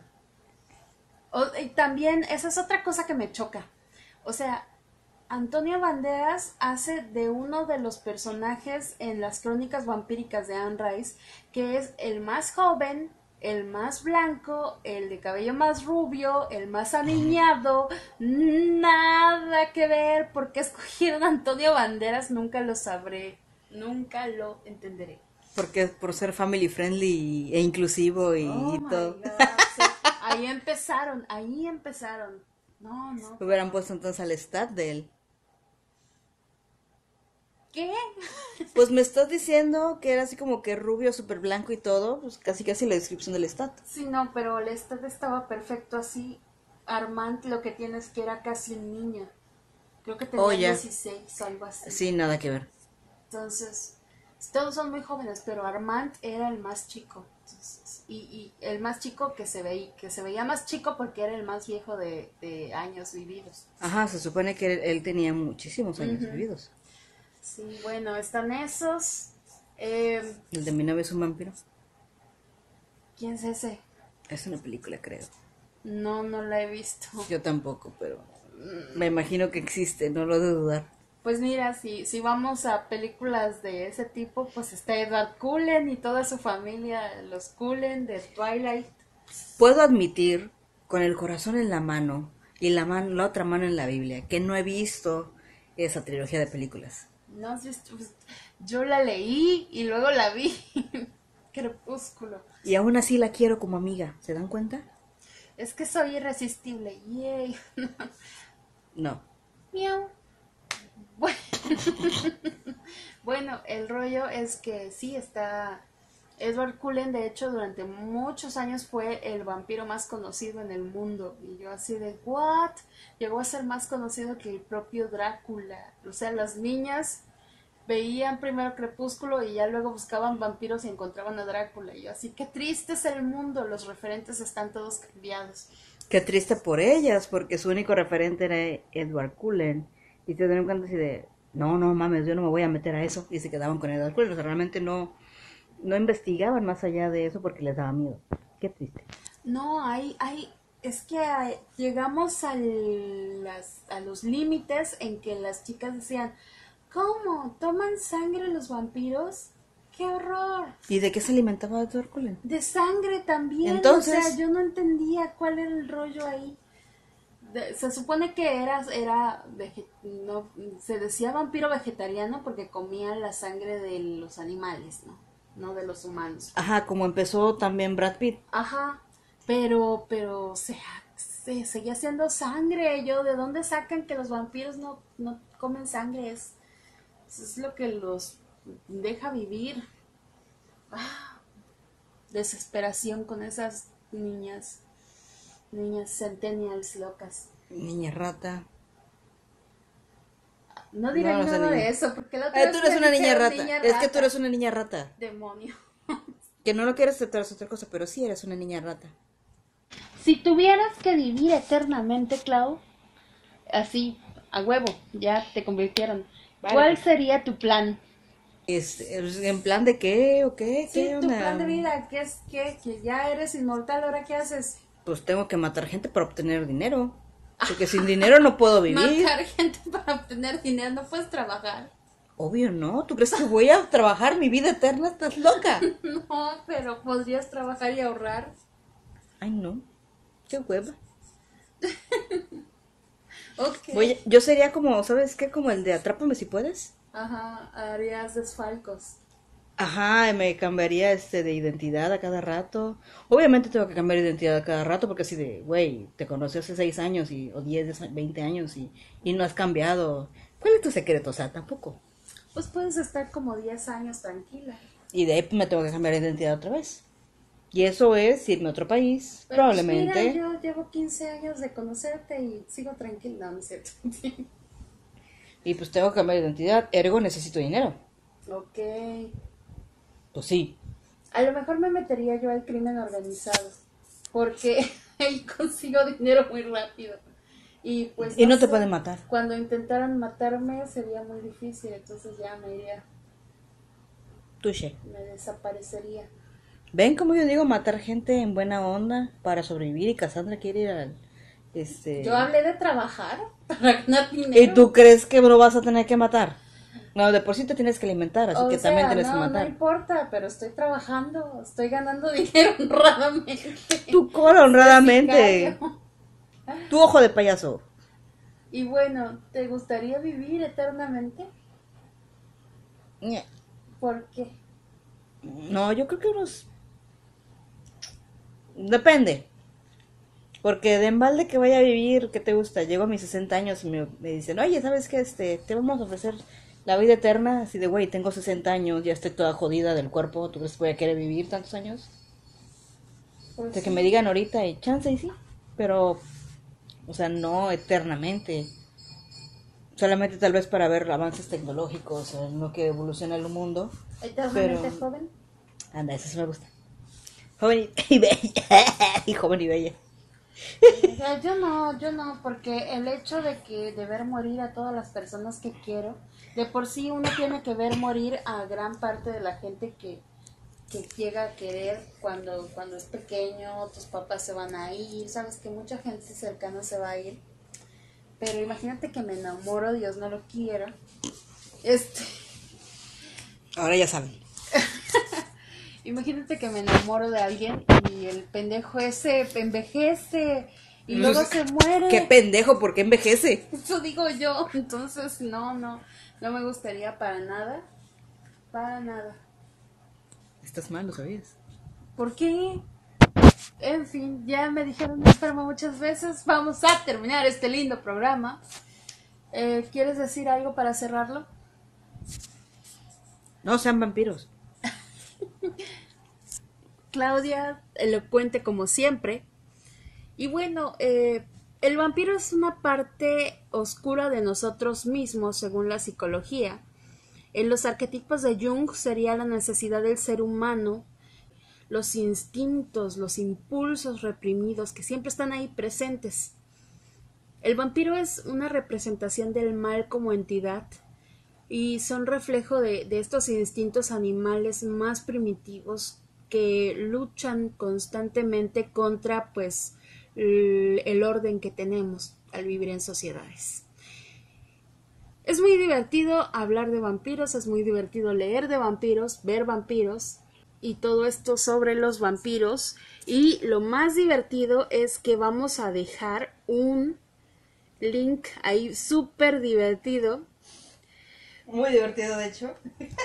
O- y también, esa es otra cosa que me choca. O sea, Antonio Banderas hace de uno de los personajes en las crónicas vampíricas de Anne Rice, que es el más joven, el más blanco, el de cabello más rubio, el más aniñado. Nada que ver. ¿Por qué escogieron a Antonio Banderas? Nunca lo sabré. Nunca lo entenderé. Porque por ser family friendly e inclusivo y Oh todo. Sí. <laughs> Ahí empezaron, ahí empezaron. No, no. Hubieran puesto entonces al stat de él. ¿Qué? Pues me estás diciendo que era así como que rubio, súper blanco y todo. Pues casi casi la descripción del stat. Sí, no, pero el Lestat estaba perfecto así. Armand lo que tiene es que era casi un niño. Creo que tenía Oh, ya. 16 o algo así. Sí, nada que ver. Entonces, todos son muy jóvenes, pero Armand era el más chico. Entonces, y, y el más chico que se veía, que se veía más chico porque era el más viejo de, de años vividos. Ajá, se supone que él, él tenía muchísimos años vividos. Sí, bueno, están esos. Eh, El de mi novio es un vampiro. ¿Quién es ese? Es una película, creo. No, no la he visto. Yo tampoco, pero me imagino que existe, no lo he de dudar. Pues mira, si, si vamos a películas de ese tipo, pues está Edward Cullen y toda su familia, los Cullen de Twilight. Puedo admitir, con el corazón en la mano y la, mano, la otra mano en la Biblia, que no he visto esa trilogía de películas. No has visto, pues, yo la leí y luego la vi. <laughs> Crepúsculo. Y aún así la quiero como amiga, ¿se dan cuenta? Es que soy irresistible. Yay. <laughs> No. Miau. Bueno. <laughs> bueno, el rollo es que sí está. Edward Cullen, de hecho, durante muchos años fue el vampiro más conocido en el mundo. Y yo así de, ¿what? Llegó a ser más conocido que el propio Drácula. O sea, las niñas veían primero Crepúsculo y ya luego buscaban vampiros y encontraban a Drácula. Y yo así, qué triste es el mundo. Los referentes están todos cambiados. Qué triste por ellas, porque su único referente era Edward Cullen. Y se dieron cuenta así de, no, no mames, yo no me voy a meter a eso. Y se quedaban con Edward Cullen. O sea, realmente no, no investigaban más allá de eso porque les daba miedo. Qué triste. No, hay, hay, es que hay- llegamos a, las, a los límites en que las chicas decían, ¿cómo? ¿Toman sangre los vampiros? ¡Qué horror! ¿Y de qué se alimentaba Edward Cullen? De sangre también. Entonces- O sea, yo no entendía cuál era el rollo ahí. De- se supone que era, era no, se decía vampiro vegetariano porque comía la sangre de los animales, ¿no? No de los humanos. Ajá, como empezó también Brad Pitt. Ajá, pero, pero se, se seguía haciendo sangre. Yo, ¿de dónde sacan que los vampiros no, no comen sangre? Es, es lo que los deja vivir. Ah, desesperación con esas niñas, niñas centennials locas. Niña rata. No diré No, no soy nada de eso, porque la otra Eh, tú eres una niña rata. Es que tú eres una niña rata. Demonio. <laughs> Que no lo quieres aceptar es otra cosa, pero sí eres una niña rata. Si tuvieras que vivir eternamente, Clau, así, a huevo, ya te convirtieron. ¿Cuál sería tu plan? Este, ¿En plan de qué o qué? Sí, ¿Qué tu onda? plan de vida, ¿qué es qué? Que ya eres inmortal, ¿ahora qué haces? Pues tengo que matar gente para obtener dinero. Porque sin dinero no puedo <laughs> vivir. Matar gente para obtener dinero, no puedes trabajar. Obvio, ¿no? ¿Tú crees que voy a trabajar mi vida eterna? ¿Estás loca? <laughs> No, pero podrías trabajar y ahorrar. Ay, no. Qué hueva. <laughs> Ok. Voy yo sería como, ¿sabes qué? Como el de Atrápame si puedes. Ajá, harías desfalcos. Ajá, me cambiaría este de identidad a cada rato. Obviamente tengo que cambiar de identidad a cada rato porque así de, güey, te conocí hace seis años y, o 10, 20 años y, y no has cambiado. ¿Cuál es tu secreto? O sea, tampoco. Pues puedes estar como 10 años tranquila. Y de ahí me tengo que cambiar de identidad otra vez. Y eso es irme a otro país, Pero, pues, probablemente. mira, yo llevo 15 años de conocerte y sigo tranquila, ¿no es cierto? Y pues tengo que cambiar de identidad, ergo necesito dinero. ok. Pues sí. A lo mejor me metería yo al crimen organizado. Porque <laughs> ahí consigo dinero muy rápido. Y pues. Y no te sé, pueden matar. Cuando intentaran matarme sería muy difícil, entonces ya me iría, Touché. me desaparecería. ¿Ven como yo digo matar gente en buena onda para sobrevivir y Cassandra quiere ir al... Este... Yo hablé de trabajar para ganar dinero. ¿Y tú crees que lo vas a tener que matar? No, de por sí te tienes que alimentar, así O que sea, también tienes no, que no matar. importa, pero estoy trabajando, estoy ganando <laughs> dinero honradamente. Tu cola honradamente. <laughs> Tu ojo de payaso. Y bueno, ¿te gustaría vivir eternamente? ¿Por qué? No, yo creo que unos... Depende. Porque de embalde que vaya a vivir, ¿qué te gusta? Llego a mis 60 años y me, me dicen, oye, ¿sabes qué? Este, te vamos a ofrecer la vida eterna. Así de, güey, tengo 60 años, ya estoy toda jodida del cuerpo. ¿Tú crees que voy a querer vivir tantos años? Pues De que sí. me digan ahorita y chance y sí. Pero, o sea, no eternamente. Solamente tal vez para ver avances tecnológicos, en lo que evoluciona el mundo. ¿Eternamente pero- joven? Anda, eso sí me gusta. Joven y, <laughs> bella. <laughs> y joven y bella. O sea, yo no, yo no, porque el hecho de que de ver morir a todas las personas que quiero, de por sí uno tiene que ver morir a gran parte de la gente que, que llega a querer cuando, cuando es pequeño, tus papás se van a ir, sabes que mucha gente cercana se va a ir. Pero imagínate que me enamoro, Dios no lo quiera. Este, Ahora ya saben. Imagínate que me enamoro de alguien y el pendejo ese envejece y luego se muere. Qué pendejo, ¿por qué envejece? Eso digo yo, <laughs> entonces no, no, no me gustaría para nada, para nada. Estás mal, lo sabías. ¿Por qué? En fin, ya me dijeron enferma muchas veces, vamos a terminar este lindo programa. Eh, ¿Quieres decir algo para cerrarlo? No sean vampiros. <laughs> Claudia, elocuente como siempre. Y bueno, eh, el vampiro es una parte oscura de nosotros mismos, según la psicología. En los arquetipos de Jung sería la necesidad del ser humano, los instintos, los impulsos reprimidos que siempre están ahí presentes. El vampiro es una representación del mal como entidad y son reflejo de, de estos instintos animales más primitivos que luchan constantemente contra pues el orden que tenemos al vivir en sociedades. Es muy divertido hablar de vampiros, es muy divertido leer de vampiros, ver vampiros y todo esto sobre los vampiros. Y lo más divertido es que vamos a dejar un link ahí súper divertido Muy divertido, de hecho.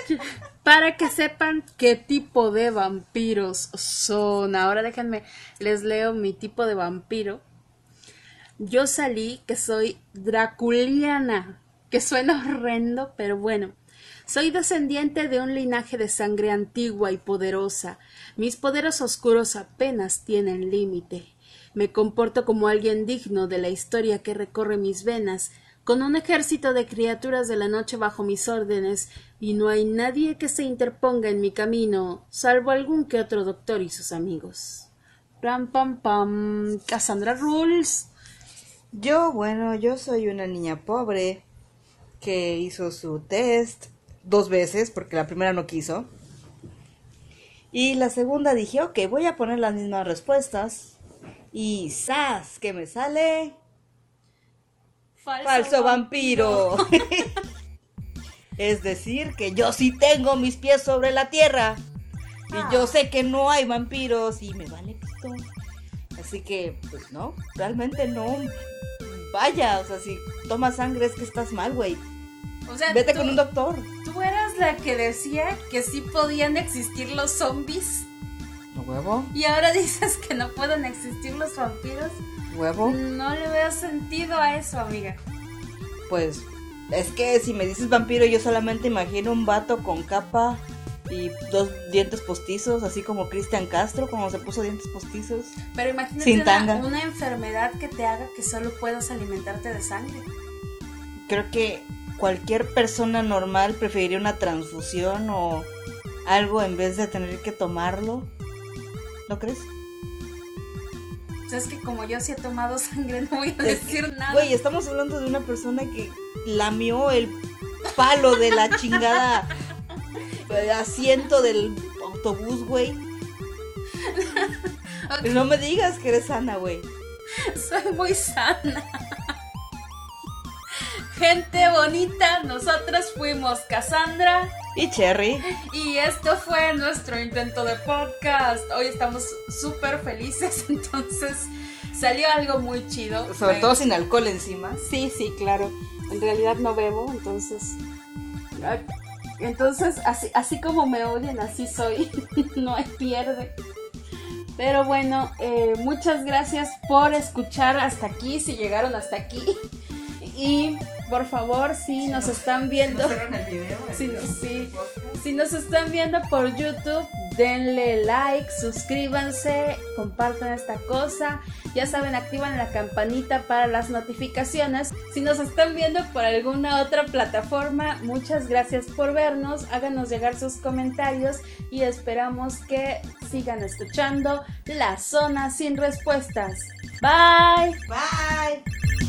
<laughs> para que sepan qué tipo de vampiros son. Ahora déjenme, les leo mi tipo de vampiro. Yo salí que soy draculiana, que suena horrendo, pero bueno. Soy descendiente de un linaje de sangre antigua y poderosa. Mis poderes oscuros apenas tienen límite. Me comporto como alguien digno de la historia que recorre mis venas, con un ejército de criaturas de la noche bajo mis órdenes, y no hay nadie que se interponga en mi camino, salvo algún que otro doctor y sus amigos. Pam, pam, pam. Cassandra Rules. Yo, bueno, yo soy una niña pobre que hizo su test dos veces porque la primera no quiso. Y la segunda dije, ok, voy a poner las mismas respuestas. Y ¡zas! que me sale falso, vampiro. es decir, que yo sí tengo mis pies sobre la tierra. Y yo sé que no hay vampiros y me vale pito. Así que, pues no, realmente no. Vaya, o sea, si tomas sangre es que estás mal, güey. O sea, Vete tú- con un doctor. ¿Tú eras la que decía que sí podían existir los zombies? ¿No huevo? Y ahora <laughs> dices que no pueden existir los vampiros. ¿Huevo? No le veo sentido a eso, amiga. Pues es que si me dices vampiro, yo solamente imagino un vato con capa y dos dientes postizos, así como Cristian Castro, cuando se puso dientes postizos. Pero imagínate Sin una, tanga. una enfermedad que te haga que solo puedas alimentarte de sangre. Creo que cualquier persona normal preferiría una transfusión o algo en vez de tener que tomarlo. ¿No crees? Es que como yo sí he tomado <laughs> sangre, no voy a Es decir nada. Güey, estamos hablando de una persona que lamió el palo de la chingada eh, asiento del autobús, güey. <laughs> No me digas que eres sana, güey. Soy muy sana. Gente bonita, nosotras fuimos Cassandra Y Cherry. y esto fue nuestro intento de podcast. Hoy estamos súper felices, <laughs> entonces salió algo muy chido. Sobre todo sin alcohol encima. Sí, sí, claro. En realidad no bebo, entonces. Entonces, así, así como me odian, así soy. <laughs> no hay pierde. Pero bueno, eh, muchas gracias por escuchar hasta aquí, si llegaron hasta aquí. Y por favor, si nos están viendo. Si nos están viendo por YouTube, denle like, suscríbanse, compartan esta cosa. Ya saben, activan la campanita para las notificaciones. Si nos están viendo por alguna otra plataforma, muchas gracias por vernos. Háganos llegar sus comentarios y esperamos que sigan escuchando La Zona sin Respuestas. Bye. Bye.